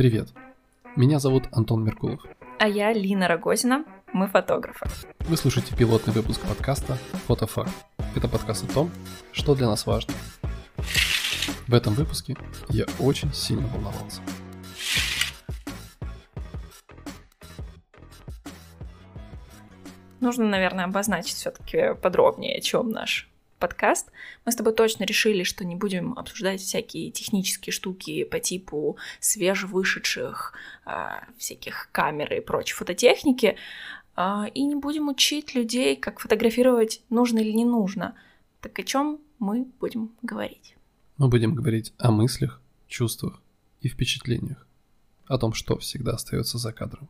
Привет. Меня зовут Антон Меркулов. А я Лина Рогозина. Мы фотографы. Вы слушаете пилотный выпуск подкаста «Фотофакт». Это подкаст о том, что для нас важно. В этом выпуске я очень сильно волновался. Нужно, наверное, обозначить все-таки подробнее, о чем наш подкаст. Мы с тобой точно решили, что не будем обсуждать всякие технические штуки по типу свежевышедших э, всяких камер и прочей фототехники, э, и не будем учить людей, как фотографировать нужно или не нужно. Так о чем мы будем говорить? Мы будем говорить о мыслях, чувствах и впечатлениях, о том, что всегда остается за кадром.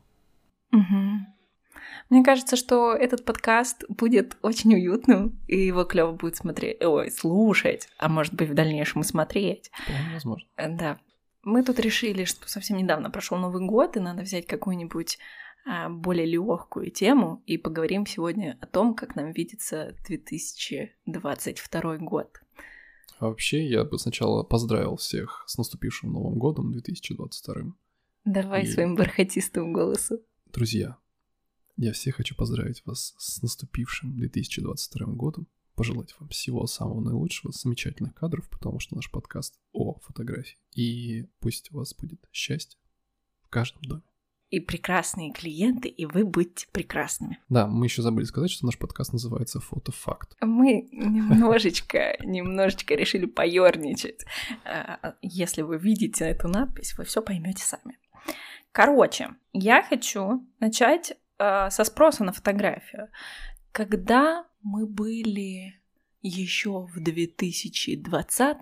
Мне кажется, что этот подкаст будет очень уютным, и его клево будет смотреть, ой, слушать, а может быть в дальнейшем и смотреть. Вполне возможно. Э, да. Мы тут решили, что совсем недавно прошел Новый год, и надо взять какую-нибудь а, более легкую тему и поговорим сегодня о том, как нам видится 2022 год. А вообще, я бы сначала поздравил всех с наступившим Новым годом 2022. Давай и... своим бархатистым голосом. Друзья, я всех хочу поздравить вас с наступившим 2022 годом, пожелать вам всего самого наилучшего, замечательных кадров, потому что наш подкаст о фотографии. И пусть у вас будет счастье в каждом доме. И прекрасные клиенты, и вы будьте прекрасными. Да, мы еще забыли сказать, что наш подкаст называется «Фотофакт». Мы немножечко, немножечко решили поерничать. А, если вы видите эту надпись, вы все поймете сами. Короче, я хочу начать э, со спроса на фотографию. Когда мы были еще в 2020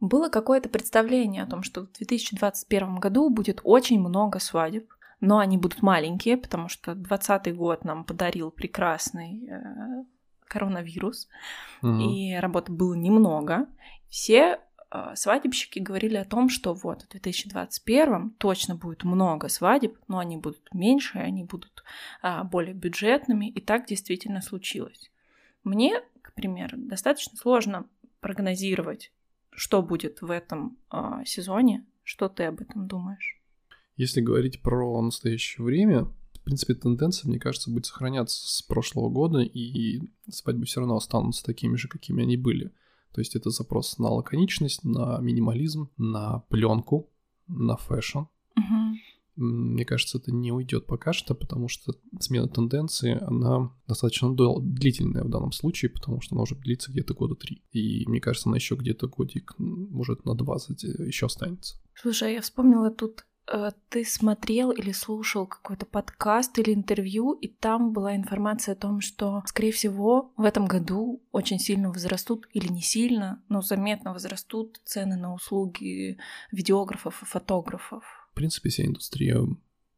было какое-то представление о том, что в 2021 году будет очень много свадеб, но они будут маленькие, потому что 2020 год нам подарил прекрасный э, коронавирус, mm-hmm. и работы было немного. Все свадебщики говорили о том, что вот в 2021 точно будет много свадеб, но они будут меньше, они будут а, более бюджетными, и так действительно случилось. Мне, к примеру, достаточно сложно прогнозировать, что будет в этом а, сезоне. Что ты об этом думаешь? Если говорить про настоящее время, в принципе, тенденция, мне кажется, будет сохраняться с прошлого года, и свадьбы все равно останутся такими же, какими они были. То есть это запрос на лаконичность, на минимализм, на пленку, на фэшн. Угу. Мне кажется, это не уйдет пока что, потому что смена тенденции, она достаточно длительная в данном случае, потому что она уже длится где-то года три. И мне кажется, она еще где-то годик, может, на 20 э, еще останется. Слушай, я вспомнила тут ты смотрел или слушал какой-то подкаст или интервью, и там была информация о том, что, скорее всего, в этом году очень сильно возрастут, или не сильно, но заметно возрастут цены на услуги видеографов и фотографов. В принципе, вся индустрия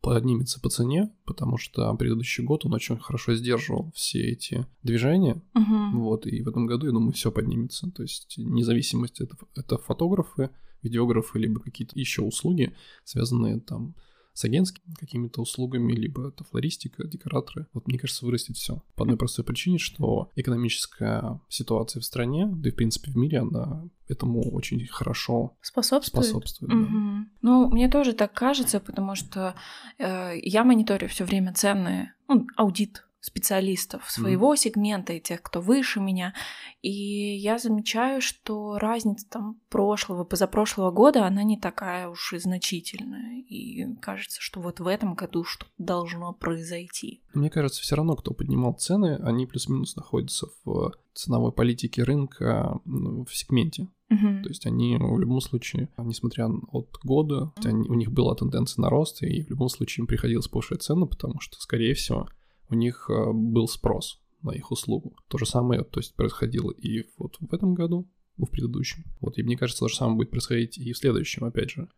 поднимется по цене, потому что предыдущий год он очень хорошо сдерживал все эти движения. Угу. Вот, и в этом году, я думаю, все поднимется. То есть независимость это, это фотографы, видеографы, либо какие-то еще услуги, связанные там с агентскими какими-то услугами, либо это флористика, декораторы. Вот мне кажется, вырастет все. По одной простой причине, что экономическая ситуация в стране, да и в принципе в мире, она этому очень хорошо способствует. способствует угу. да. Ну, мне тоже так кажется, потому что э, я мониторю все время цены, ну, аудит специалистов своего mm. сегмента и тех, кто выше меня. И я замечаю, что разница там прошлого, позапрошлого года, она не такая уж и значительная. И кажется, что вот в этом году что-то должно произойти. Мне кажется, все равно, кто поднимал цены, они плюс-минус находятся в ценовой политике рынка ну, в сегменте. Uh-huh. То есть они в любом случае, несмотря от года, они, у них была тенденция на рост, и в любом случае им приходилось повышать цену, потому что, скорее всего, у них э, был спрос на их услугу. То же самое, то есть, происходило и вот в этом году, ну, в предыдущем. Вот, и мне кажется, то же самое будет происходить и в следующем, опять же.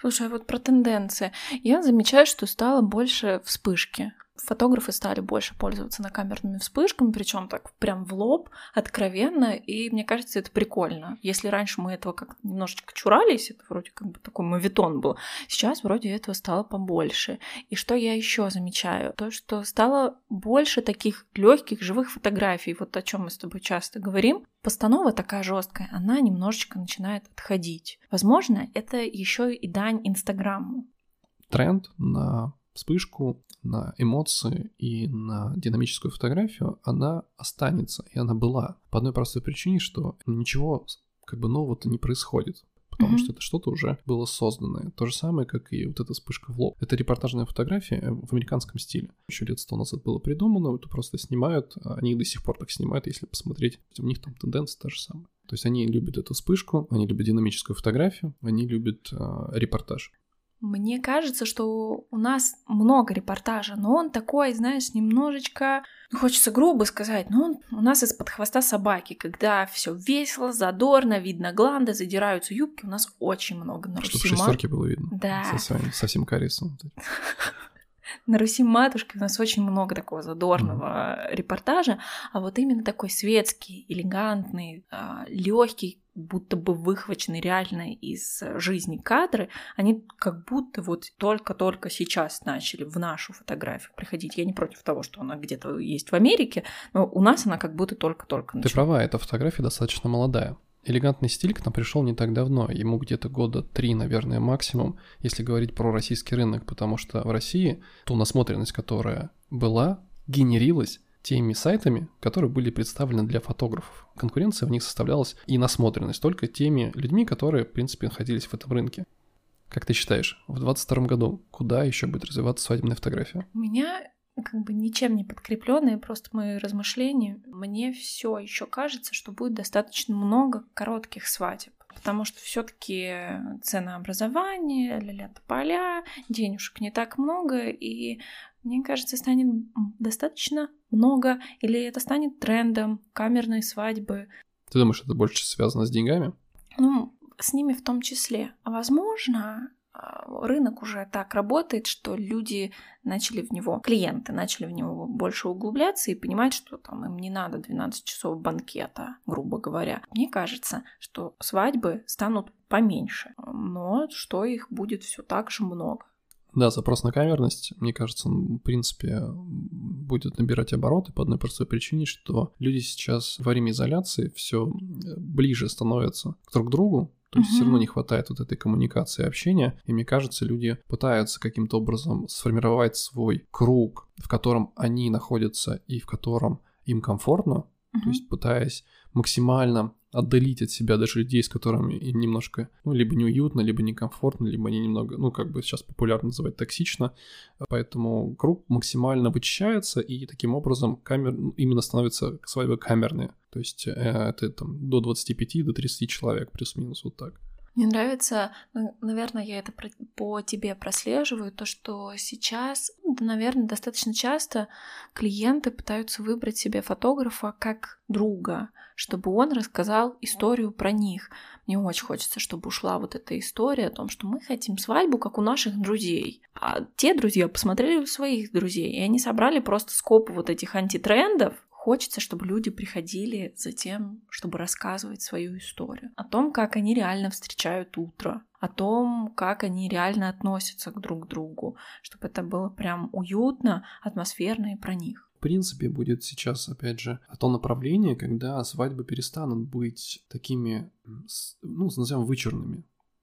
Слушай, а вот про тенденции. Я замечаю, что стало больше вспышки фотографы стали больше пользоваться накамерными вспышками, причем так прям в лоб, откровенно, и мне кажется, это прикольно. Если раньше мы этого как немножечко чурались, это вроде как бы такой мовитон был, сейчас вроде этого стало побольше. И что я еще замечаю? То, что стало больше таких легких живых фотографий, вот о чем мы с тобой часто говорим. Постанова такая жесткая, она немножечко начинает отходить. Возможно, это еще и дань Инстаграму. тренд на вспышку, на эмоции и на динамическую фотографию, она останется, и она была. По одной простой причине, что ничего как бы нового-то не происходит потому mm-hmm. что это что-то уже было созданное. То же самое, как и вот эта вспышка в лоб. Это репортажная фотография в американском стиле. Еще лет сто назад было придумано, это просто снимают, а они до сих пор так снимают, если посмотреть, у них там тенденция та же самая. То есть они любят эту вспышку, они любят динамическую фотографию, они любят э, репортаж. Мне кажется, что у нас много репортажа, но он такой, знаешь, немножечко, ну, хочется грубо сказать, но он у нас из-под хвоста собаки, когда все весело, задорно, видно гланды, задираются юбки, у нас очень много на Чтобы шестерки было видно. Да. Со своим, совсем карисом. На Руси матушки у нас очень много такого задорного mm-hmm. репортажа, а вот именно такой светский, элегантный, а, легкий, будто бы выхвачены реально из жизни кадры, они как будто вот только-только сейчас начали в нашу фотографию приходить. Я не против того, что она где-то есть в Америке, но у нас она как будто только-только начала. Ты права, эта фотография достаточно молодая. Элегантный стиль к нам пришел не так давно, ему где-то года три, наверное, максимум, если говорить про российский рынок, потому что в России ту насмотренность, которая была, генерилась теми сайтами, которые были представлены для фотографов. Конкуренция в них составлялась и насмотренность только теми людьми, которые, в принципе, находились в этом рынке. Как ты считаешь, в 2022 году куда еще будет развиваться свадебная фотография? У меня как бы ничем не подкрепленные, просто мои размышления. Мне все еще кажется, что будет достаточно много коротких свадеб потому что все-таки ценообразование, ля-ля поля, денежек не так много, и мне кажется, станет достаточно много, или это станет трендом камерной свадьбы. Ты думаешь, это больше связано с деньгами? Ну, с ними в том числе. А возможно, а, рынок уже так работает, что люди начали в него, клиенты начали в него больше углубляться и понимать, что там им не надо 12 часов банкета, грубо говоря. Мне кажется, что свадьбы станут поменьше, но что их будет все так же много. Да, запрос на камерность, мне кажется, в принципе, будет набирать обороты по одной простой причине, что люди сейчас во время изоляции все ближе становятся друг к другу, то есть mm-hmm. все равно не хватает вот этой коммуникации и общения. И мне кажется, люди пытаются каким-то образом сформировать свой круг, в котором они находятся и в котором им комфортно, mm-hmm. то есть пытаясь максимально отдалить от себя даже людей, с которыми им немножко, ну, либо неуютно, либо некомфортно, либо они немного, ну, как бы сейчас популярно называть токсично. Поэтому круг максимально вычищается, и таким образом камер ну, именно становится свадьба камерная. То есть э, это там до 25, до 30 человек, плюс-минус вот так. Мне нравится, наверное, я это по тебе прослеживаю, то, что сейчас, ну, наверное, достаточно часто клиенты пытаются выбрать себе фотографа как друга, чтобы он рассказал историю про них. Мне очень хочется, чтобы ушла вот эта история о том, что мы хотим свадьбу, как у наших друзей. А те друзья посмотрели у своих друзей, и они собрали просто скоп вот этих антитрендов, Хочется, чтобы люди приходили за тем, чтобы рассказывать свою историю. О том, как они реально встречают утро, о том, как они реально относятся к друг другу, чтобы это было прям уютно, атмосферно и про них. В принципе, будет сейчас, опять же, то направление, когда свадьбы перестанут быть такими, ну, назовем, вычурными.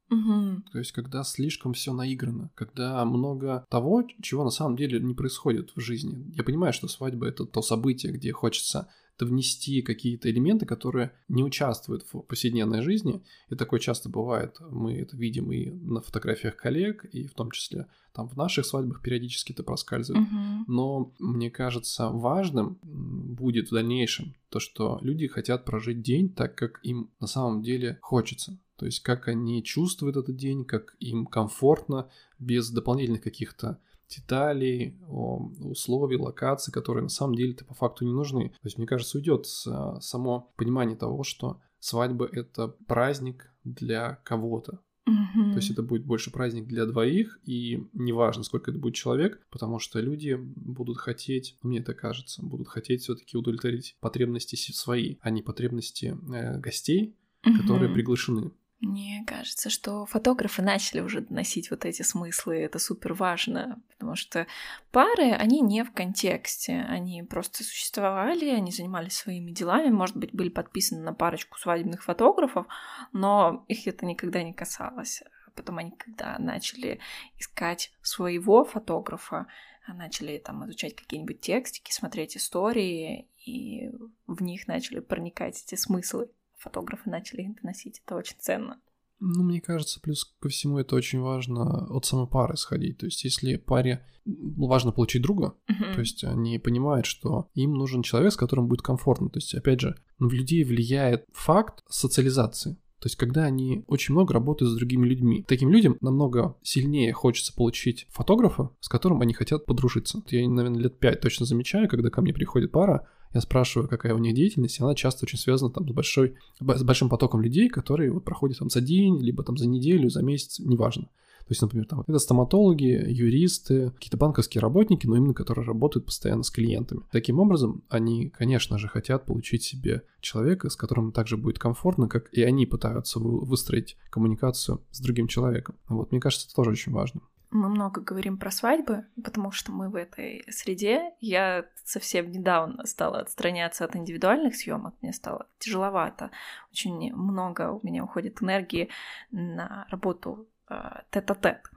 Угу. То есть, когда слишком все наиграно, когда много того, чего на самом деле не происходит в жизни. Я понимаю, что свадьба это то событие, где хочется внести какие-то элементы, которые не участвуют в повседневной жизни. И такое часто бывает. Мы это видим и на фотографиях коллег, и в том числе там в наших свадьбах периодически это проскальзывает. Угу. Но мне кажется важным будет в дальнейшем то, что люди хотят прожить день так, как им на самом деле хочется. То есть как они чувствуют этот день, как им комфортно, без дополнительных каких-то деталей, условий, локаций, которые на самом деле-то по факту не нужны. То есть, мне кажется, уйдет само понимание того, что свадьба — это праздник для кого-то. Mm-hmm. То есть это будет больше праздник для двоих, и неважно, сколько это будет человек, потому что люди будут хотеть, мне это кажется, будут хотеть все-таки удовлетворить потребности свои, а не потребности э, гостей, mm-hmm. которые приглашены. Мне кажется, что фотографы начали уже доносить вот эти смыслы, это супер важно, потому что пары, они не в контексте, они просто существовали, они занимались своими делами, может быть, были подписаны на парочку свадебных фотографов, но их это никогда не касалось. Потом они, когда начали искать своего фотографа, начали там изучать какие-нибудь текстики, смотреть истории, и в них начали проникать эти смыслы. Фотографы начали их доносить, это очень ценно. Ну, мне кажется, плюс ко всему это очень важно от самой пары исходить. То есть, если паре важно получить друга, то есть они понимают, что им нужен человек, с которым будет комфортно. То есть, опять же, в людей влияет факт социализации. То есть, когда они очень много работают с другими людьми. Таким людям намного сильнее хочется получить фотографа, с которым они хотят подружиться. Я, наверное, лет пять точно замечаю, когда ко мне приходит пара, я спрашиваю, какая у них деятельность, и она часто очень связана там с, большой, с большим потоком людей, которые вот проходят там за день, либо там за неделю, за месяц, неважно. То есть, например, там это стоматологи, юристы, какие-то банковские работники, но именно которые работают постоянно с клиентами. Таким образом, они, конечно же, хотят получить себе человека, с которым также будет комфортно, как и они пытаются вы- выстроить коммуникацию с другим человеком. Вот, мне кажется, это тоже очень важно. Мы много говорим про свадьбы, потому что мы в этой среде. Я совсем недавно стала отстраняться от индивидуальных съемок, мне стало тяжеловато. Очень много у меня уходит энергии на работу а, тет-а-тет.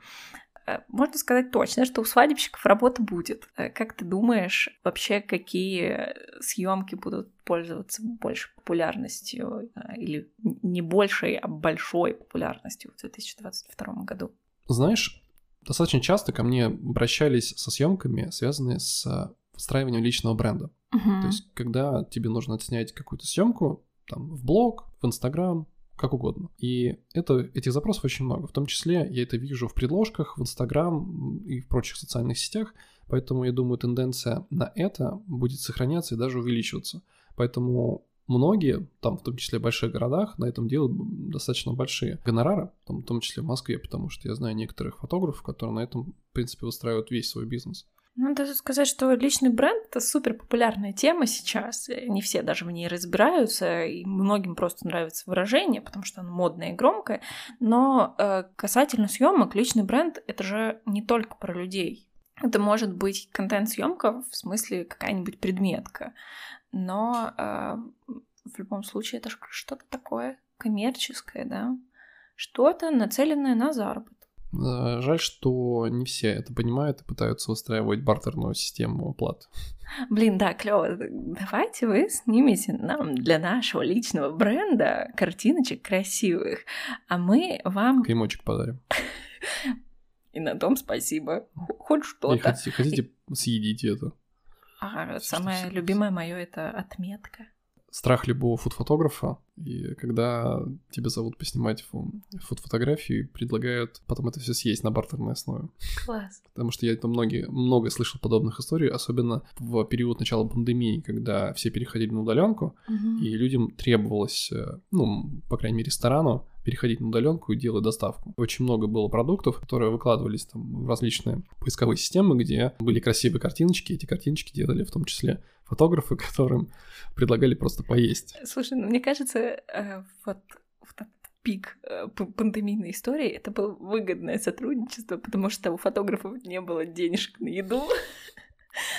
Э, Можно сказать точно, что у свадебщиков работа будет. Э, Как ты думаешь, вообще какие съемки будут пользоваться большей популярностью э, или не большей, а большой популярностью в 2022 году? Знаешь, достаточно часто ко мне обращались со съемками, связанные с э, выстраиванием личного бренда. То есть, когда тебе нужно отснять какую-то съемку, там, в блог, в Инстаграм, как угодно. И это, этих запросов очень много. В том числе я это вижу в предложках, в Инстаграм и в прочих социальных сетях. Поэтому я думаю, тенденция на это будет сохраняться и даже увеличиваться. Поэтому многие, там в том числе в больших городах, на этом делают достаточно большие гонорары, там, в том числе в Москве, потому что я знаю некоторых фотографов, которые на этом, в принципе, выстраивают весь свой бизнес. Надо сказать, что личный бренд — это супер популярная тема сейчас. Не все даже в ней разбираются, и многим просто нравится выражение, потому что оно модное и громкое. Но э, касательно съемок, личный бренд — это же не только про людей. Это может быть контент-съемка, в смысле какая-нибудь предметка. Но э, в любом случае это что-то такое коммерческое, да? Что-то нацеленное на заработок. Жаль, что не все это понимают и пытаются устраивать бартерную систему оплат. Блин, да, клево. Давайте вы снимете нам для нашего личного бренда картиночек красивых, а мы вам Кремочек подарим. и на том спасибо. Хоть И что-то. хотите, хотите съедите это. А Что самое всё любимое мое это отметка. Страх любого фуд-фотографа, и когда тебя зовут поснимать фу- фуд-фотографию и предлагают потом это все съесть на бартерной основе. Класс. Потому что я это многие, много слышал подобных историй, особенно в период начала пандемии, когда все переходили на удаленку, Мгм. и людям требовалось, э, ну, по крайней мере, ресторану переходить на удаленку и делать доставку. Очень много было продуктов, которые выкладывались там в различные поисковые системы, где были красивые картиночки, эти картиночки делали в том числе фотографы, которым предлагали просто поесть. Слушай, ну мне кажется, э, вот, пик э, пандемийной истории это было выгодное сотрудничество, потому что у фотографов не было денежек на еду.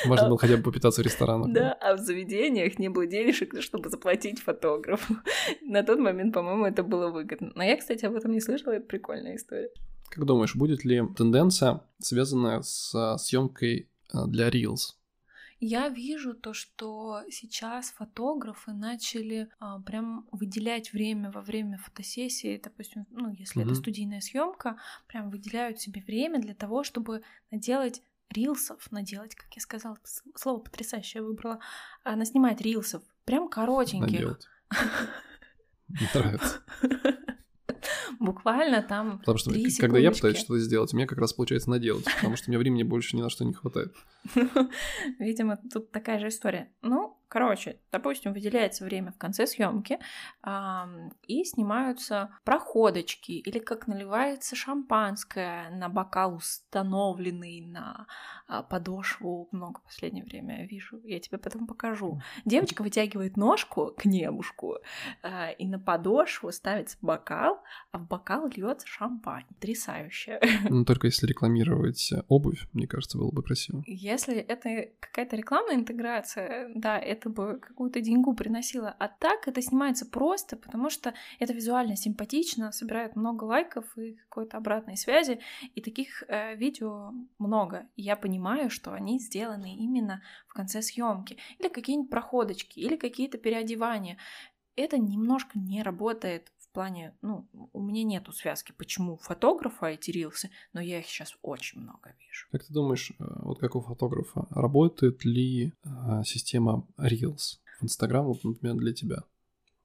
Можно было хотя бы попитаться в ресторанах. Да, а в заведениях не было денежек, чтобы заплатить фотографу. На тот момент, по-моему, это было выгодно. Но я, кстати, об этом не слышала, это прикольная история. Как думаешь, будет ли тенденция, связанная с съемкой э, для Reels? Я вижу то, что сейчас фотографы начали а, прям выделять время во время фотосессии, допустим, ну, если Мгм. это студийная съемка, прям выделяют себе время для того, чтобы наделать рилсов, наделать, как я сказала, слово потрясающее выбрала, а, наснимать рилсов, прям коротеньких. Мне нравится. Буквально там Потому что когда я пытаюсь что-то сделать, мне как раз получается наделать, потому что у меня времени больше ни на что не хватает. Видимо, тут такая же история. Ну, короче, допустим, выделяется время в конце съемки и снимаются проходочки или как наливается шампанское на бокал установленный на а, подошву. Много в последнее время вижу. Я тебе потом покажу. Девочка вытягивает ножку к небушку а, и на подошву ставится бокал, а в бокал льется шампань. Потрясающе. Ну, только если рекламировать э, обувь, мне кажется, было бы красиво. Если это какая-то рекламная интеграция, да, это это бы какую-то деньгу приносило. А так это снимается просто, потому что это визуально симпатично, собирает много лайков и какой-то обратной связи. И таких э, видео много. И я понимаю, что они сделаны именно в конце съемки. Или какие-нибудь проходочки, или какие-то переодевания. Это немножко не работает плане, ну, у меня нету связки, почему фотографа эти рилсы, но я их сейчас очень много вижу. Как ты думаешь, э, вот как у фотографа, работает ли а, система Reels в Instagram, вот, например, для тебя?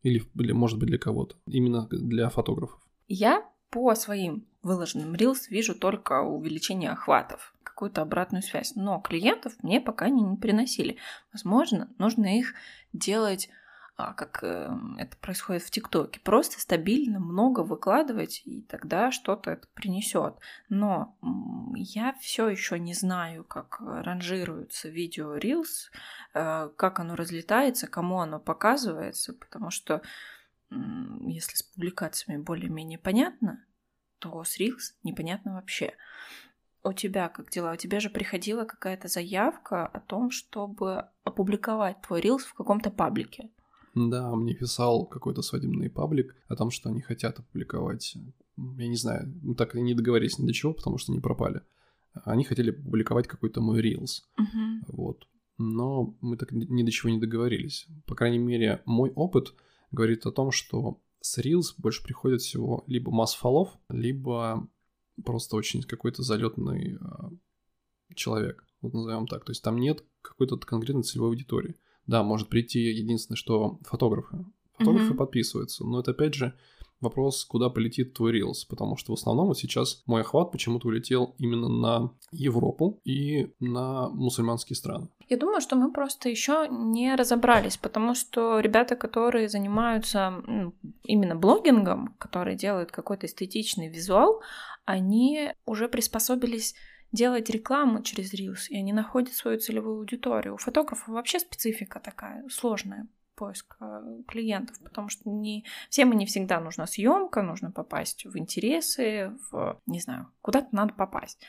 Или, или, может быть, для кого-то? Именно для фотографов? Я по своим выложенным Reels вижу только увеличение охватов, какую-то обратную связь. Но клиентов мне пока не, не приносили. Возможно, нужно их делать как эм, это происходит в ТикТоке. Просто стабильно много выкладывать, и тогда что-то это принесет. Но я все еще не знаю, как ранжируется видео Reels, э, как оно разлетается, кому оно показывается, потому что если с публикациями более-менее понятно, то с Reels непонятно вообще. У тебя как дела? У тебя же приходила какая-то заявка о том, чтобы опубликовать твой Reels в каком-то паблике. Да, мне писал какой-то свадебный паблик о том, что они хотят опубликовать. Я не знаю, мы так и не договорились ни до чего, потому что не пропали. Они хотели публиковать какой-то мой Reels. Uh-huh. Вот. Но мы так ни до чего не договорились. По крайней мере, мой опыт говорит о том, что с Reels больше приходит всего либо масс фолов, либо просто очень какой-то залетный э, человек, вот назовем так. То есть там нет какой-то конкретной целевой аудитории. Да, может прийти единственное, что фотографы. Фотографы mm-hmm. подписываются, но это опять же вопрос, куда полетит твой Reels, потому что в основном вот сейчас мой охват почему-то улетел именно на Европу и на мусульманские страны. Я думаю, что мы просто еще не разобрались, потому что ребята, которые занимаются именно блогингом, которые делают какой-то эстетичный визуал, они уже приспособились делать рекламу через Reels, и они находят свою целевую аудиторию. У фотографов вообще специфика такая сложная поиск э, клиентов, потому что не всем и не всегда нужна съемка, нужно попасть в интересы, в, не знаю, куда-то надо попасть.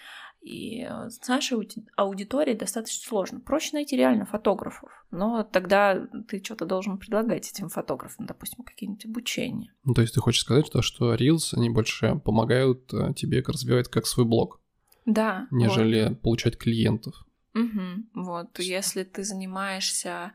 И э, с нашей аудиторией достаточно сложно. Проще найти реально фотографов, но тогда ты что-то должен предлагать этим фотографам, допустим, какие-нибудь обучения. Ну, то есть ты хочешь сказать, то, что Reels, они больше помогают э, тебе развивать как свой блог? Да. Нежели вот. получать клиентов. Угу, вот, если ты занимаешься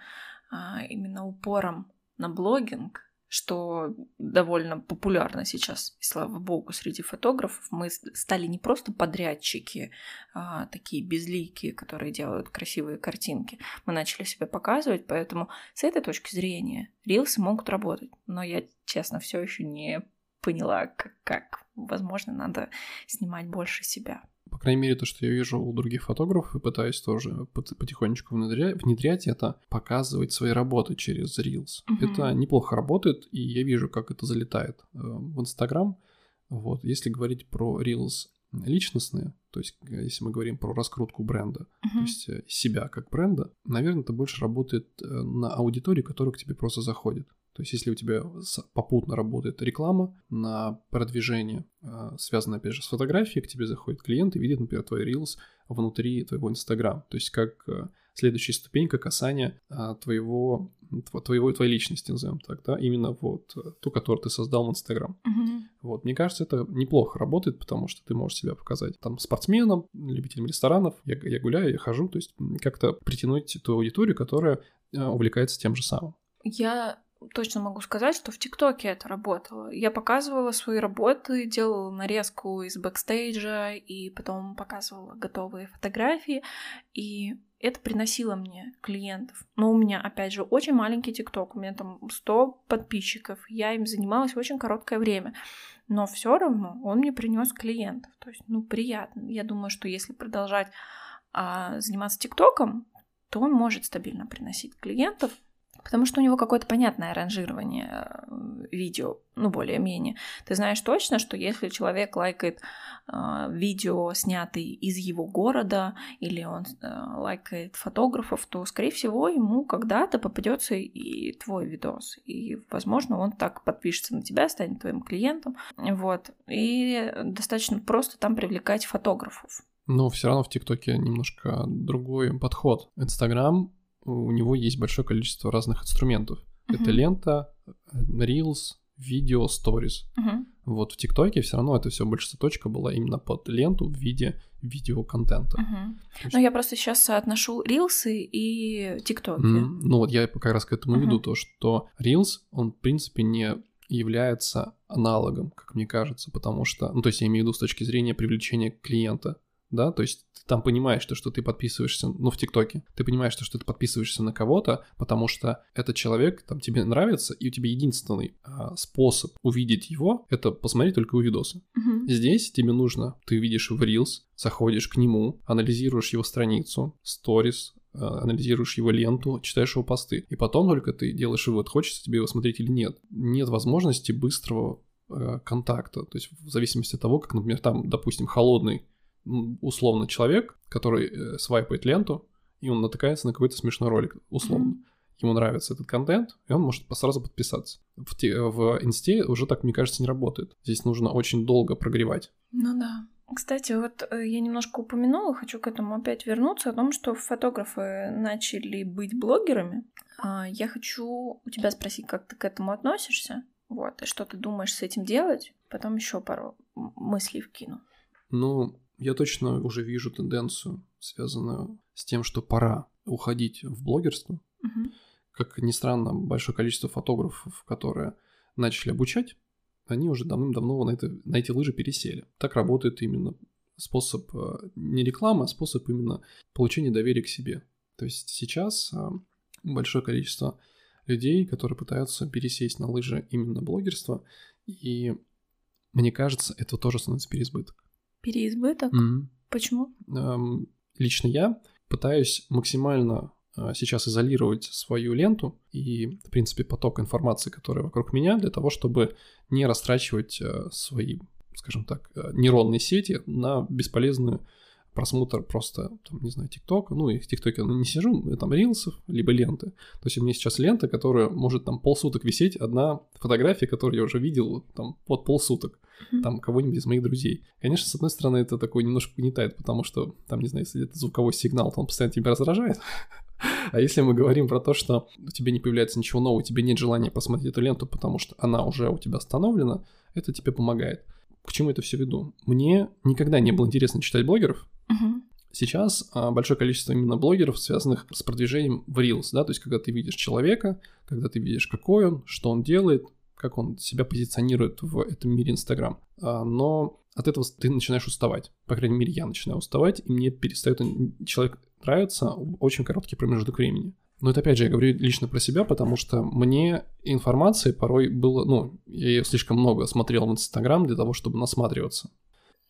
а, именно упором на блогинг, что довольно популярно сейчас, и слава богу, среди фотографов. Мы стали не просто подрядчики, а, такие безликие, которые делают красивые картинки. Мы начали себя показывать, поэтому с этой точки зрения рилсы могут работать. Но я, честно, все еще не поняла, как, как. Возможно, надо снимать больше себя по крайней мере, то, что я вижу у других фотографов, и пытаюсь тоже потихонечку внедрять, внедрять это, показывать свои работы через Reels. Uh-huh. Это неплохо работает, и я вижу, как это залетает э, в Инстаграм. Вот, если говорить про Reels личностные, то есть э, если мы говорим про раскрутку бренда, uh-huh. то есть э, себя как бренда, наверное, это больше работает на аудитории, которая к тебе просто заходит. То есть, если у тебя попутно работает реклама на продвижение, а, связанное, опять же, с фотографией, к тебе заходит клиент и видит, например, твой Reels внутри твоего Инстаграм. То есть, как а, следующая ступенька касания а, твоего, твоего, твоей личности, назовем так, да, именно вот ту, которую ты создал в Инстаграм. Вот, мне кажется, это неплохо работает, потому что ты можешь себя показать там спортсменом, любителем ресторанов, я, я гуляю, я хожу, то есть как-то притянуть ту аудиторию, которая увлекается тем же самым. Я точно могу сказать, что в ТикТоке это работало. Я показывала свои работы, делала нарезку из бэкстейджа и потом показывала готовые фотографии, и это приносило мне клиентов. Но у меня, опять же, очень маленький ТикТок, у меня там 100 подписчиков, я им занималась очень короткое время. Но все равно он мне принес клиентов. То есть, ну, приятно. Я думаю, что если продолжать а, заниматься ТикТоком, то он может стабильно приносить клиентов, Потому что у него какое-то понятное ранжирование э, видео, ну, более-менее. Ты знаешь точно, что если человек лайкает э, видео, снятые из его города, или он э, лайкает фотографов, то, скорее всего, ему когда-то попадется и твой видос. И, возможно, он так подпишется на тебя, станет твоим клиентом. Вот. И достаточно просто там привлекать фотографов. Но все равно в ТикТоке немножко другой подход. Инстаграм у него есть большое количество разных инструментов. Uh-huh. Это лента, Reels, видео, stories. Uh-huh. Вот в ТикТоке все равно это все больше точка была именно под ленту в виде видеоконтента. Uh-huh. Есть... Ну, я просто сейчас соотношу рилсы и ТикТоки. Mm, ну, вот я как раз к этому uh-huh. веду, то, что Reels, он, в принципе, не является аналогом, как мне кажется, потому что, ну, то есть я имею в виду с точки зрения привлечения клиента, да, то есть ты там понимаешь, то, что ты подписываешься, ну, в ТикТоке, ты понимаешь, то, что ты подписываешься на кого-то, потому что этот человек там тебе нравится, и у тебя единственный а, способ увидеть его — это посмотреть только его видосы. Угу. Здесь тебе нужно, ты видишь в Reels, заходишь к нему, анализируешь его страницу, сторис, а, анализируешь его ленту, читаешь его посты, и потом только ты делаешь вывод, хочется тебе его смотреть или нет. Нет возможности быстрого э, контакта, то есть в зависимости от того, как, например, там, допустим, холодный условно человек, который э, свайпает ленту, и он натыкается на какой-то смешной ролик, условно. Mm-hmm. Ему нравится этот контент, и он может сразу подписаться. В, те, в инсте уже так, мне кажется, не работает. Здесь нужно очень долго прогревать. Ну да. Кстати, вот э, я немножко упомянула, хочу к этому опять вернуться, о том, что фотографы начали быть блогерами. А, я хочу у тебя спросить, как ты к этому относишься, вот, и что ты думаешь с этим делать, потом еще пару мыслей вкину. Ну, я точно уже вижу тенденцию, связанную с тем, что пора уходить в блогерство. Угу. Как ни странно, большое количество фотографов, которые начали обучать, они уже давным-давно на, это, на эти лыжи пересели. Так работает именно способ э, не рекламы, а способ именно получения доверия к себе. То есть сейчас э, большое количество людей, которые пытаются пересесть на лыжи именно блогерства, и мне кажется, это тоже становится переизбыток. Переизбыток? Mm-hmm. Почему? Эм, лично я пытаюсь максимально э, сейчас изолировать свою ленту и, в принципе, поток информации, который вокруг меня, для того, чтобы не растрачивать э, свои, скажем так, э, нейронные сети на бесполезную просмотр просто, там, не знаю, ТикТока, ну, и в ТикТоке не сижу, там, рилсов, либо ленты. То есть у меня сейчас лента, которая может там полсуток висеть, одна фотография, которую я уже видел там вот полсуток, там, кого-нибудь из моих друзей. Конечно, с одной стороны, это такой немножко гнетает, потому что, там, не знаю, если это звуковой сигнал, то он постоянно тебя раздражает. А если мы говорим про то, что у тебя не появляется ничего нового, тебе нет желания посмотреть эту ленту, потому что она уже у тебя остановлена, это тебе помогает. К чему это все веду? Мне никогда не было интересно читать блогеров, Сейчас а, большое количество именно блогеров, связанных с продвижением в Reels, да, то есть когда ты видишь человека, когда ты видишь, какой он, что он делает, как он себя позиционирует в этом мире Инстаграм. А, но от этого ты начинаешь уставать. По крайней мере, я начинаю уставать, и мне перестает человек нравиться в очень короткий промежуток времени. Но это опять же я говорю лично про себя, потому что мне информации порой было, ну, я ее слишком много смотрел в Инстаграм для того, чтобы насматриваться.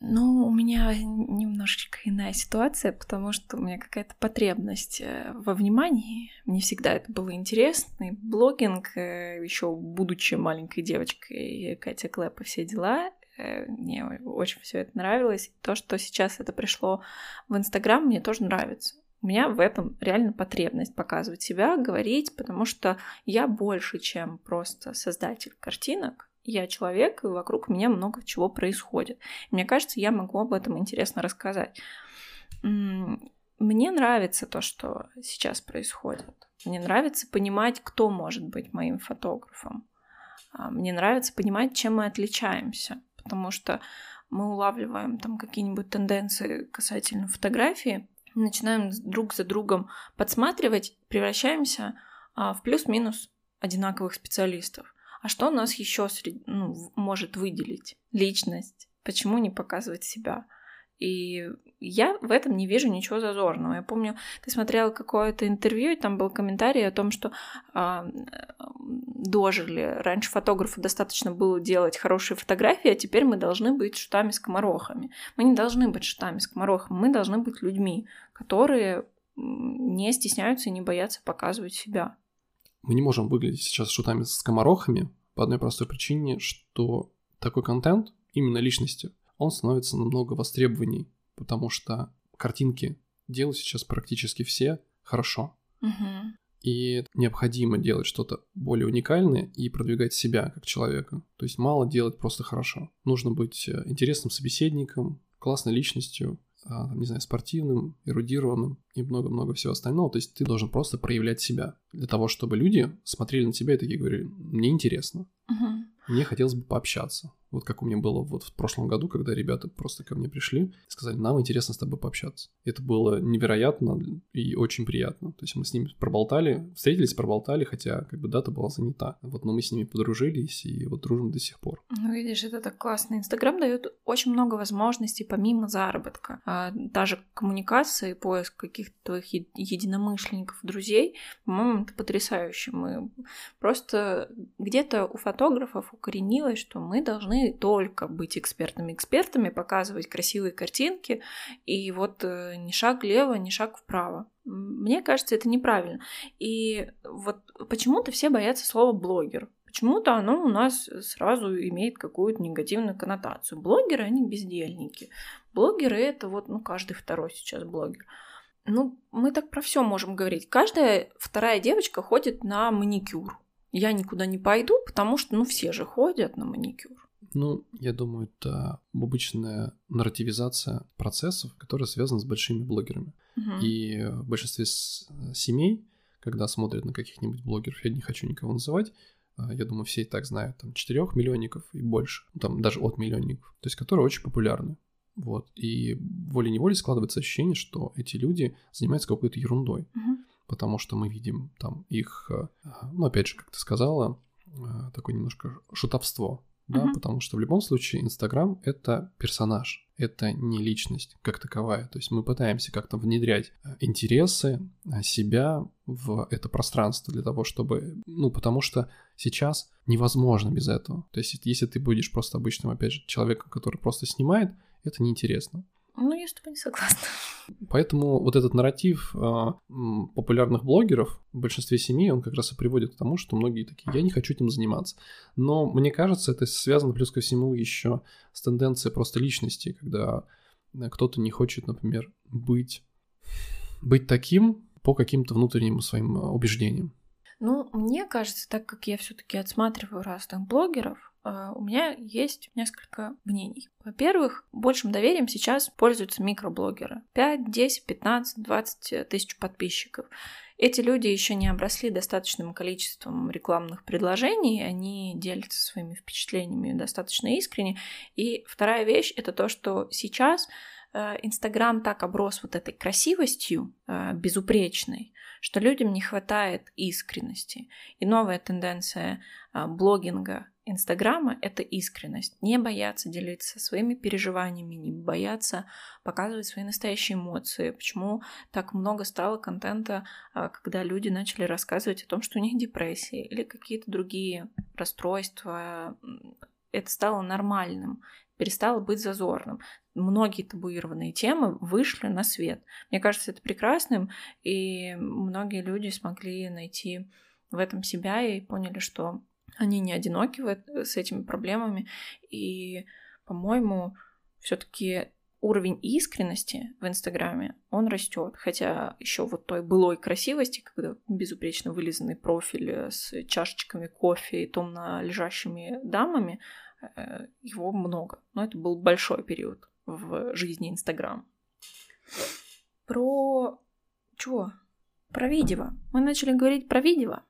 Ну, у меня немножечко иная ситуация, потому что у меня какая-то потребность э, во внимании. Мне всегда это было интересно. И блогинг, э, еще будучи маленькой девочкой, Катя Клэп и все дела, э, мне очень все это нравилось. То, что сейчас это пришло в Инстаграм, мне тоже нравится. У меня в этом реально потребность показывать себя, говорить, потому что я больше, чем просто создатель картинок я человек, и вокруг меня много чего происходит. Мне кажется, я могу об этом интересно рассказать. Мне нравится то, что сейчас происходит. Мне нравится понимать, кто может быть моим фотографом. А, мне нравится понимать, чем мы отличаемся, потому что мы улавливаем там какие-нибудь тенденции касательно фотографии, начинаем друг за другом подсматривать, превращаемся а, в плюс-минус одинаковых специалистов. А что нас еще сред... ну, может выделить? Личность. Почему не показывать себя? И я в этом не вижу ничего зазорного. Я помню, ты смотрела какое-то интервью, и там был комментарий о том, что а, дожили. Раньше фотографу достаточно было делать хорошие фотографии, а теперь мы должны быть шутами-скоморохами. Мы не должны быть шутами-скоморохами, мы должны быть людьми, которые не стесняются и не боятся показывать себя мы не можем выглядеть сейчас шутами с скоморохами по одной простой причине, что такой контент, именно личности, он становится намного востребованней, потому что картинки делают сейчас практически все хорошо. Угу. И необходимо делать что-то более уникальное и продвигать себя как человека. То есть мало делать просто хорошо. Нужно быть э, интересным собеседником, классной личностью не знаю, спортивным, эрудированным и много-много всего остального. То есть ты должен просто проявлять себя для того, чтобы люди смотрели на тебя и такие говорили, мне интересно, Мгм. мне хотелось бы пообщаться. Вот как у меня было вот в прошлом году, когда ребята просто ко мне пришли и сказали, нам интересно с тобой пообщаться. Это было невероятно и очень приятно. То есть мы с ними проболтали, встретились, проболтали, хотя как бы дата была занята. Вот, но мы с ними подружились и вот дружим до сих пор. Ну, видишь, это так классно. Инстаграм дает очень много возможностей помимо заработка. А, даже коммуникации, поиск каких-то твоих единомышленников, друзей, по-моему, это потрясающе. Мы просто где-то у фотографов укоренилось, что мы должны только быть экспертами-экспертами, показывать красивые картинки, и вот э, ни шаг влево, ни шаг вправо. Мне кажется, это неправильно. И вот почему-то все боятся слова блогер. Почему-то оно у нас сразу имеет какую-то негативную коннотацию. Блогеры, они бездельники. Блогеры это вот, ну, каждый второй сейчас блогер. Ну, мы так про все можем говорить. Каждая вторая девочка ходит на маникюр. Я никуда не пойду, потому что, ну, все же ходят на маникюр. Ну, я думаю, это обычная нарративизация процессов, которая связана с большими блогерами. Мгм. И в большинстве с- семей, когда смотрят на каких-нибудь блогеров, я не хочу никого называть, а, я думаю, все и так знают, там, 4 миллионников и больше, ну, там, даже от миллионников, то есть, которые очень популярны. Вот, и волей-неволей складывается ощущение, что эти люди занимаются какой-то ерундой, Мгм. потому что мы видим там их, э, ну, опять же, как ты сказала, э, такое немножко шутовство, да, Мгм. потому что в любом случае Инстаграм — это персонаж, это не личность как таковая, то есть мы пытаемся как-то внедрять э, интересы э, себя в это пространство для того, чтобы, ну, потому что сейчас невозможно без этого, то есть если ты будешь просто обычным, опять же, человеком, который просто снимает, это неинтересно. Ну, я с тобой не согласна. Поэтому вот этот нарратив э, популярных блогеров в большинстве семей, он как раз и приводит к тому, что многие такие, я не хочу этим заниматься. Но мне кажется, это связано плюс ко всему еще с тенденцией просто личности, когда э, кто-то не хочет, например, быть, быть таким по каким-то внутренним своим э, убеждениям. Ну, мне кажется, так как я все-таки отсматриваю разных блогеров, у меня есть несколько мнений. Во-первых, большим доверием сейчас пользуются микроблогеры. 5, 10, 15, 20 тысяч подписчиков. Эти люди еще не обросли достаточным количеством рекламных предложений, они делятся своими впечатлениями достаточно искренне. И вторая вещь это то, что сейчас Инстаграм так оброс вот этой красивостью э, безупречной, что людям не хватает искренности. И новая тенденция а, блогинга Инстаграма — это искренность. Не бояться делиться своими переживаниями, не бояться показывать свои настоящие эмоции. Почему так много стало контента, когда люди начали рассказывать о том, что у них депрессия или какие-то другие расстройства. Это стало нормальным, перестало быть зазорным. Многие табуированные темы вышли на свет. Мне кажется, это прекрасным, и многие люди смогли найти в этом себя и поняли, что они не одиноки с этими проблемами. И, по-моему, все-таки уровень искренности в Инстаграме, он растет. Хотя еще вот той былой красивости, когда безупречно вылизанный профиль с чашечками кофе и томно лежащими дамами, его много. Но это был большой период в жизни Инстаграм. Про... чего? Про видео. Мы начали говорить про видео,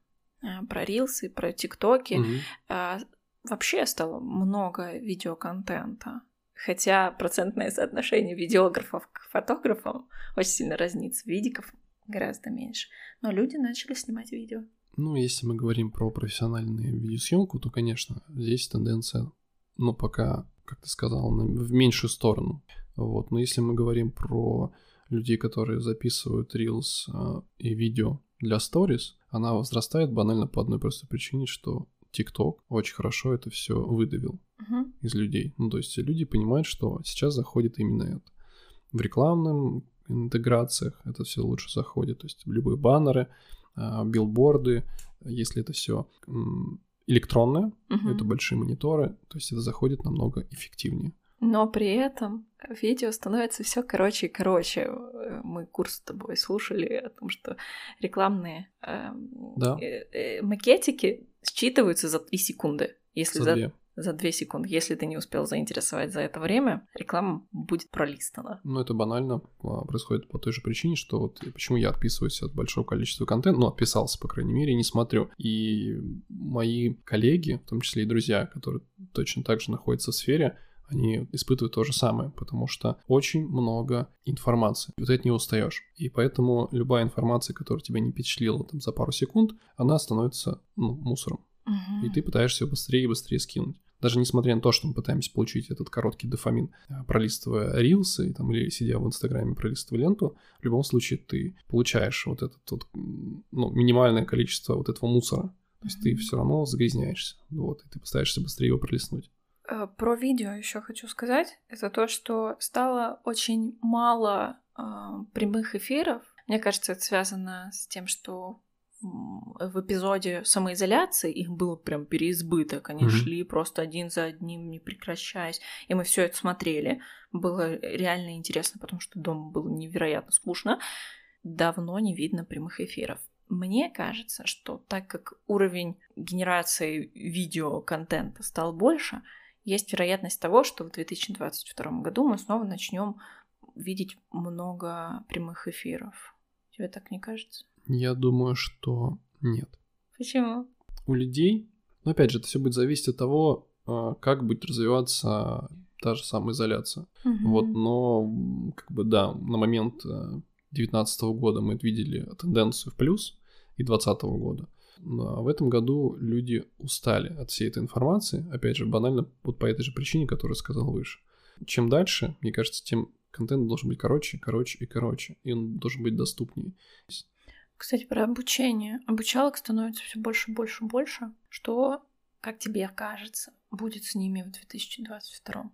э, про рилсы, про тиктоки. А, Вообще стало много видеоконтента. Хотя процентное соотношение видеографов к фотографам очень сильно разнится. Видиков гораздо меньше. Но люди начали снимать видео. Ну, если мы говорим про профессиональную видеосъемку, то, конечно, здесь тенденция, ну, пока, как ты сказал, в меньшую сторону. Вот. Но если мы говорим про людей, которые записывают Reels а, и видео для Stories, она возрастает банально по одной простой причине, что TikTok очень хорошо это все выдавил Мгм. из людей. Ну, то есть люди понимают, что сейчас заходит именно это. В рекламном интеграциях это все лучше заходит. То есть любые баннеры, а, билборды, если это все электронное, Мгм. это большие мониторы, то есть это заходит намного эффективнее. Но при этом видео становится все короче и короче. Э, Мы курс с тобой слушали о том, что рекламные эм, Да. э, э, макетики считываются за 3 секунды. Если За за, две. За 2 секунды. Если ты не успел заинтересовать за это время, реклама будет пролистана. Ну, это банально а, происходит по той же причине, что вот почему я отписываюсь от большого количества контента, ну, отписался, по крайней мере, не смотрю. И мои коллеги, в том числе и друзья, которые точно так же находятся в сфере, они испытывают то же самое, потому что очень много информации, и вот от нее устаешь. И поэтому любая информация, которая тебя не впечатлила там за пару секунд, она становится ну, мусором. Мгм. И ты пытаешься ее быстрее и быстрее скинуть. Даже несмотря на то, что мы пытаемся получить этот короткий дофамин, э, пролистывая рилсы там, или сидя в Инстаграме, пролистывая ленту, в любом случае ты получаешь вот это вот, ну, минимальное количество вот этого мусора. То есть ты все равно загрязняешься. Вот, и ты пытаешься быстрее его пролистнуть. Э, Про видео еще хочу сказать. Это то, что стало очень мало э, прямых эфиров. Мне кажется, это связано с тем, что в эпизоде самоизоляции их было прям переизбыток. Они Мгм. шли просто один за одним, не прекращаясь. И мы все это смотрели. Было реально интересно, потому что дома было невероятно скучно. Давно не видно прямых эфиров. Мне кажется, что так как уровень генерации видеоконтента стал больше, есть вероятность того, что в 2022 году мы снова начнем видеть много прямых эфиров. Тебе так не кажется? Я думаю, что нет. Почему? У людей, но опять же, это все будет зависеть от того, э, как будет развиваться та же самоизоляция. Вот, но как бы да, на момент 2019 года мы видели тенденцию в плюс и 2020 года. Но в этом году люди устали от всей этой информации, опять же, банально вот по этой же причине, которую сказал выше. Чем дальше, мне кажется, тем контент должен быть короче, короче и короче, и он должен быть доступнее. Кстати, про обучение. Обучалок становится все больше, больше, больше. Что, как тебе кажется, будет с ними в 2022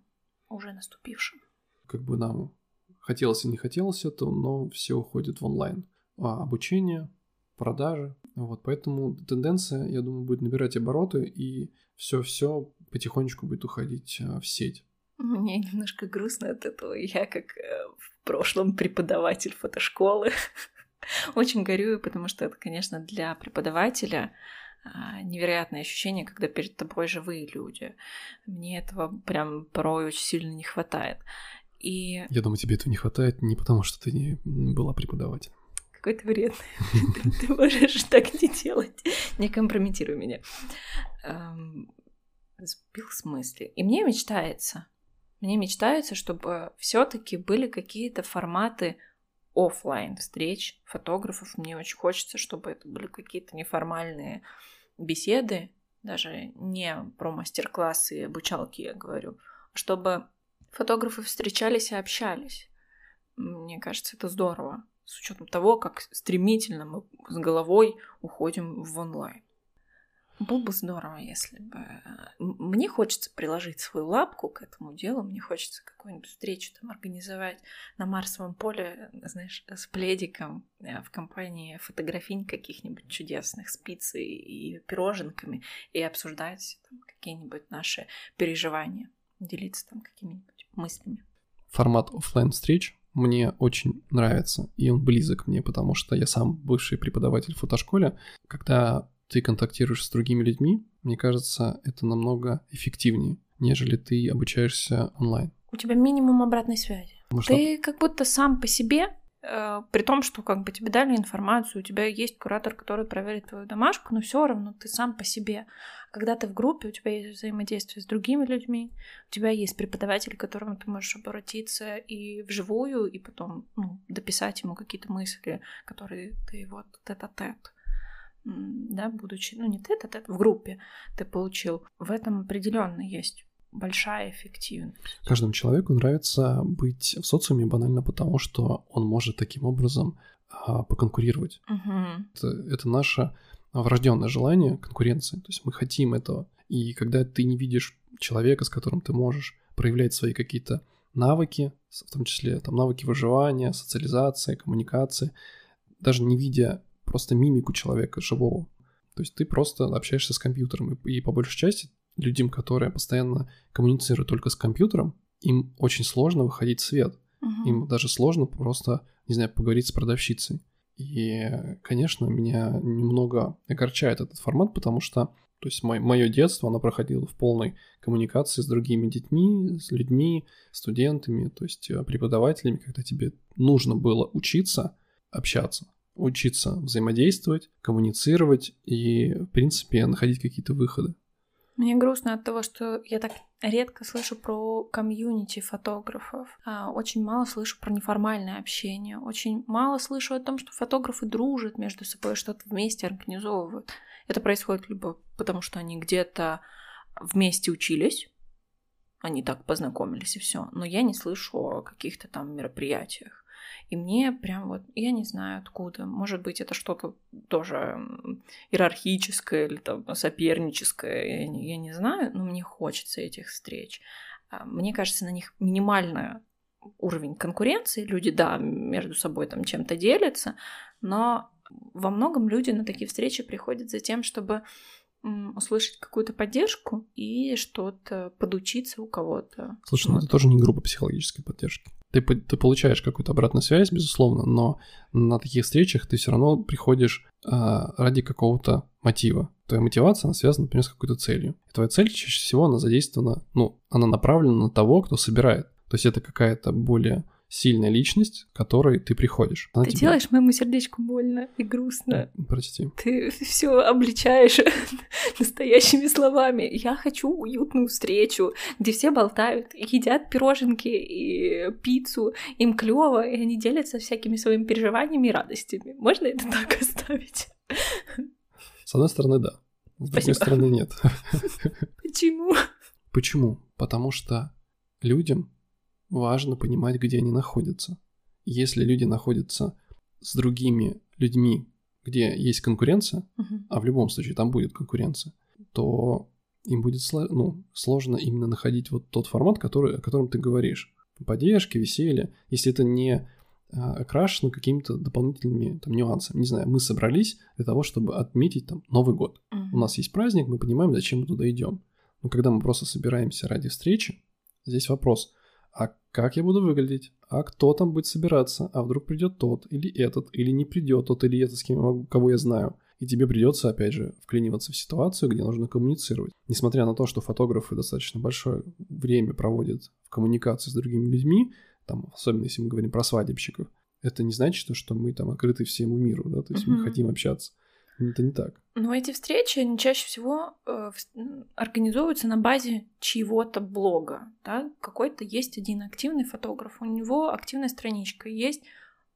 уже наступившем? Как бы нам хотелось и не хотелось это, но все уходит в онлайн. А обучение, продажи. Вот, поэтому тенденция, я думаю, будет набирать обороты, и все-все потихонечку будет уходить а, в сеть. Мне немножко грустно от этого. Я, как э, в прошлом преподаватель фотошколы, очень горюю, потому что это, конечно, для преподавателя а, невероятное ощущение, когда перед тобой живые люди. Мне этого прям порой очень сильно не хватает. И Я думаю, тебе этого не хватает не потому, что ты не была преподавателем. какой ты вредный. Ты можешь так не делать. Не компрометируй меня. Сбил с мысли. И мне мечтается, мне мечтается, чтобы все-таки были какие-то форматы офлайн встреч фотографов. Мне очень хочется, чтобы это были какие-то неформальные беседы, даже не про мастер-классы и обучалки я говорю, а чтобы фотографы встречались и общались. Мне кажется, это здорово, с учетом того, как стремительно мы с головой уходим в онлайн. Было бы здорово, если бы... М- Мне хочется приложить свою лапку к этому делу, мне хочется какую-нибудь встречу там организовать на Марсовом поле, знаешь, с пледиком э, в компании фотографинь каких-нибудь чудесных с пиццей и пироженками и обсуждать там, какие-нибудь наши переживания, делиться там какими-нибудь мыслями. Формат оффлайн встреч мне очень нравится, и он близок мне, потому что я сам бывший преподаватель в фотошколе. Когда ты контактируешь с другими людьми, мне кажется, это намного эффективнее, нежели ты обучаешься онлайн. У тебя минимум обратной связи. Что Ты как будто сам по себе, э, при том, что как бы тебе дали информацию, у тебя есть куратор, который проверит твою домашку, но все равно ты сам по себе. Когда ты в группе, у тебя есть взаимодействие с другими людьми, у тебя есть преподаватель, к которому ты можешь обратиться и вживую, и потом ну, дописать ему какие-то мысли, которые ты вот тет-а-тет, да, будучи, ну не тет-а-тет, в группе ты получил. В этом определенно есть большая эффективность. каждому человеку нравится быть в социуме банально потому, что он может таким образом а, поконкурировать. Мгм. Это, это наше врожденное желание конкуренции. То есть мы хотим этого. И когда ты не видишь человека, с которым ты можешь проявлять свои какие-то навыки, в том числе там навыки выживания, социализации, коммуникации, даже не видя просто мимику человека живого. То есть ты просто общаешься с компьютером. И, по большей части людям, которые постоянно коммуницируют только с компьютером, им очень сложно выходить в свет. Мгм. Им даже сложно просто, не знаю, поговорить с продавщицей. И, конечно, меня немного огорчает этот формат, потому что То есть мое детство, оно проходило в полной коммуникации с другими детьми, с людьми, студентами, то есть э, преподавателями, когда тебе нужно было учиться общаться, учиться взаимодействовать, коммуницировать и, в принципе, находить какие-то выходы. Мне грустно от того, что я так редко слышу про комьюнити фотографов. А, очень мало слышу про неформальное общение. Очень мало слышу о том, что фотографы дружат между собой, что-то вместе организовывают. Это происходит либо потому, что они где-то вместе учились, они так познакомились и все. Но я не слышу о каких-то там мероприятиях. И мне прям вот, я не знаю откуда, может быть, это что-то тоже иерархическое или там соперническое, я не, я не знаю, но мне хочется этих встреч. А, мне кажется, на них минимальный уровень конкуренции, люди, да, между собой там чем-то делятся, но во многом люди на такие встречи приходят за тем, чтобы услышать какую-то поддержку и что-то подучиться у кого-то. Слушай, ну это тоже не группа психологической поддержки. Ты, ты получаешь какую-то обратную связь, безусловно, но на таких встречах ты все равно приходишь а, ради какого-то мотива. Твоя мотивация, она связана, например, с какой-то целью. И твоя цель чаще всего, она задействована, ну, она направлена на того, кто собирает. То есть это какая-то более сильная личность, к которой ты приходишь. Она ты тебя... делаешь моему сердечку больно и грустно. Прости. Ты все обличаешь настоящими словами. Я хочу уютную встречу, где все болтают, едят пироженки и пиццу, им клево, и они делятся всякими своими переживаниями и радостями. Можно это так оставить? С одной стороны, да. С другой стороны, нет. Почему? Почему? Потому что людям важно понимать, где они находятся. Если люди находятся с другими людьми, где есть конкуренция, uh-huh. а в любом случае там будет конкуренция, то им будет ну, сложно именно находить вот тот формат, который, о котором ты говоришь. Поддержки, веселье. Если это не а, окрашено какими-то дополнительными там, нюансами. Не знаю, мы собрались для того, чтобы отметить там Новый год. Uh-huh. У нас есть праздник, мы понимаем, зачем мы туда идем. Но когда мы просто собираемся ради встречи, здесь вопрос – а как я буду выглядеть, а кто там будет собираться, а вдруг придет тот или этот, или не придет тот или этот, с кем я могу, кого я знаю. И тебе придется, опять же, вклиниваться в ситуацию, где нужно коммуницировать. Несмотря на то, что фотографы достаточно большое время проводят в коммуникации с другими людьми, там, особенно если мы говорим про свадебщиков, это не значит, что мы там открыты всему миру, да, то есть mm-hmm. мы хотим общаться. Это не так. Но эти встречи, они чаще всего э, организовываются на базе чьего-то блога. Да? Какой-то есть один активный фотограф, у него активная страничка, есть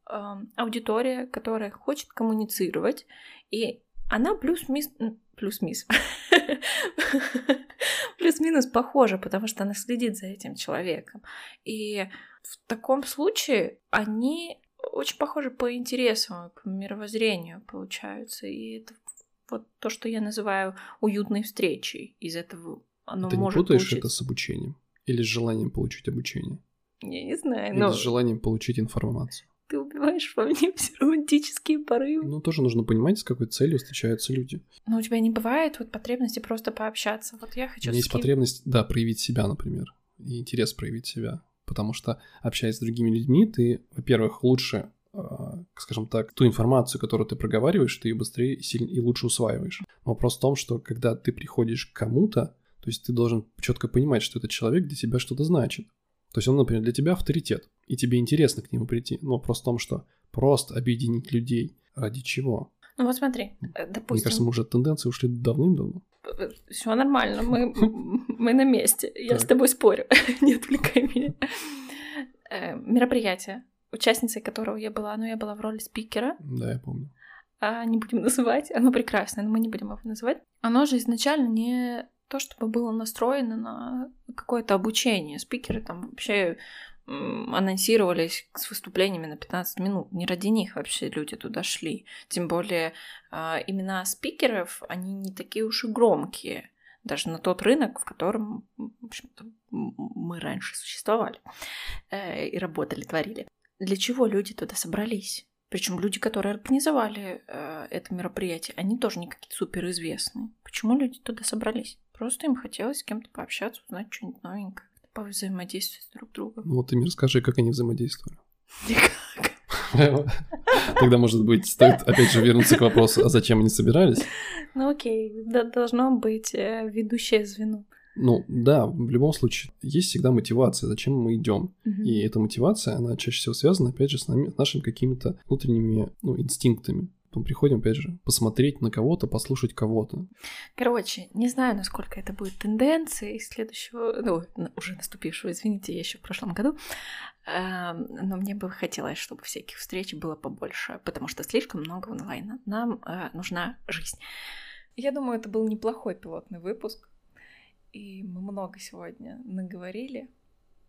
э, аудитория, которая хочет коммуницировать, и она плюс-минус... Плюс-минус. Плюс-минус похожа, потому что она следит за этим человеком. И в таком случае они очень похожи по интересам, по мировоззрению получаются. И это вот то, что я называю уютной встречей. Из этого оно Ты может не путаешь получиться. это с обучением? Или с желанием получить обучение? Я не знаю, Или но... с желанием получить информацию? Ты убиваешь во мне все романтические порывы. Ну, тоже нужно понимать, с какой целью встречаются люди. Но у тебя не бывает вот потребности просто пообщаться. Вот я хочу... У меня есть потребность, да, проявить себя, например. И интерес проявить себя потому что, общаясь с другими людьми, ты, во-первых, лучше а, скажем так, ту информацию, которую ты проговариваешь, ты ее быстрее и лучше усваиваешь. Вопрос в том, что когда ты приходишь к кому-то, то есть ты должен четко понимать, что этот человек для тебя что-то значит. То есть он, например, для тебя авторитет, и тебе интересно к нему прийти. Но вопрос в том, что просто объединить людей ради чего? Ну вот смотри, допустим... Мне кажется, мы уже от тенденции ушли давным-давно. Все нормально, мы, мы на месте. Я так. с тобой спорю. Не отвлекай меня. Э, мероприятие, участницей которого я была, но я была в роли спикера. Да, я помню. А, не будем называть, оно прекрасное, но мы не будем его называть. Оно же изначально не то, чтобы было настроено на какое-то обучение. Спикеры там вообще анонсировались с выступлениями на 15 минут. Не ради них вообще люди туда шли. Тем более а, имена спикеров, они не такие уж и громкие. Даже на тот рынок, в котором, в общем-то, мы раньше существовали э, и работали, творили. Для чего люди туда собрались? Причем люди, которые организовали э, это мероприятие, они тоже не какие-то суперизвестные. Почему люди туда собрались? Просто им хотелось с кем-то пообщаться, узнать что-нибудь новенькое повзаимодействовать друг с другом. Ну вот ты мне расскажи, как они взаимодействовали. Никак. Тогда, может быть, стоит опять же вернуться к вопросу, а зачем они собирались? Ну окей, должно быть э, ведущее звено. Ну да, в любом случае есть всегда мотивация, зачем мы идем. Mm-hmm. И эта мотивация, она чаще всего связана, опять же, с, нами, с нашими какими-то внутренними ну, инстинктами. Потом приходим, опять же, посмотреть на кого-то, послушать кого-то. Короче, не знаю, насколько это будет тенденцией следующего, ну, уже наступившего, извините, я еще в прошлом году, эм, но мне бы хотелось, чтобы всяких встреч было побольше, потому что слишком много онлайна. Нам э, нужна жизнь. Я думаю, это был неплохой пилотный выпуск, и мы много сегодня наговорили.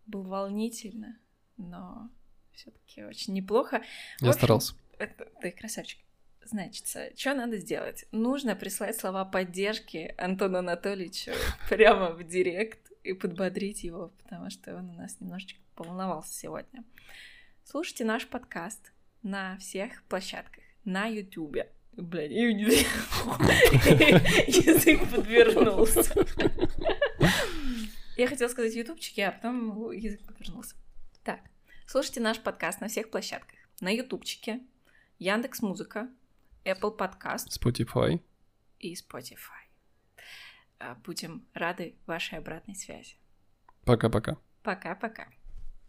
Был волнительно, но все-таки очень неплохо. Я общем, старался. Это, ты красавчик. Значит, что надо сделать? Нужно прислать слова поддержки Антону Анатольевичу прямо в директ и подбодрить его, потому что он у нас немножечко поволновался сегодня. Слушайте наш подкаст на всех площадках, на Ютубе. Блядь, язык подвернулся. Я хотела сказать ютубчики, а потом язык подвернулся. Так, слушайте наш подкаст на всех площадках. На ютубчике, Яндекс Музыка, Apple Podcast, Spotify и Spotify. А, будем рады вашей обратной связи. Пока-пока. Пока-пока.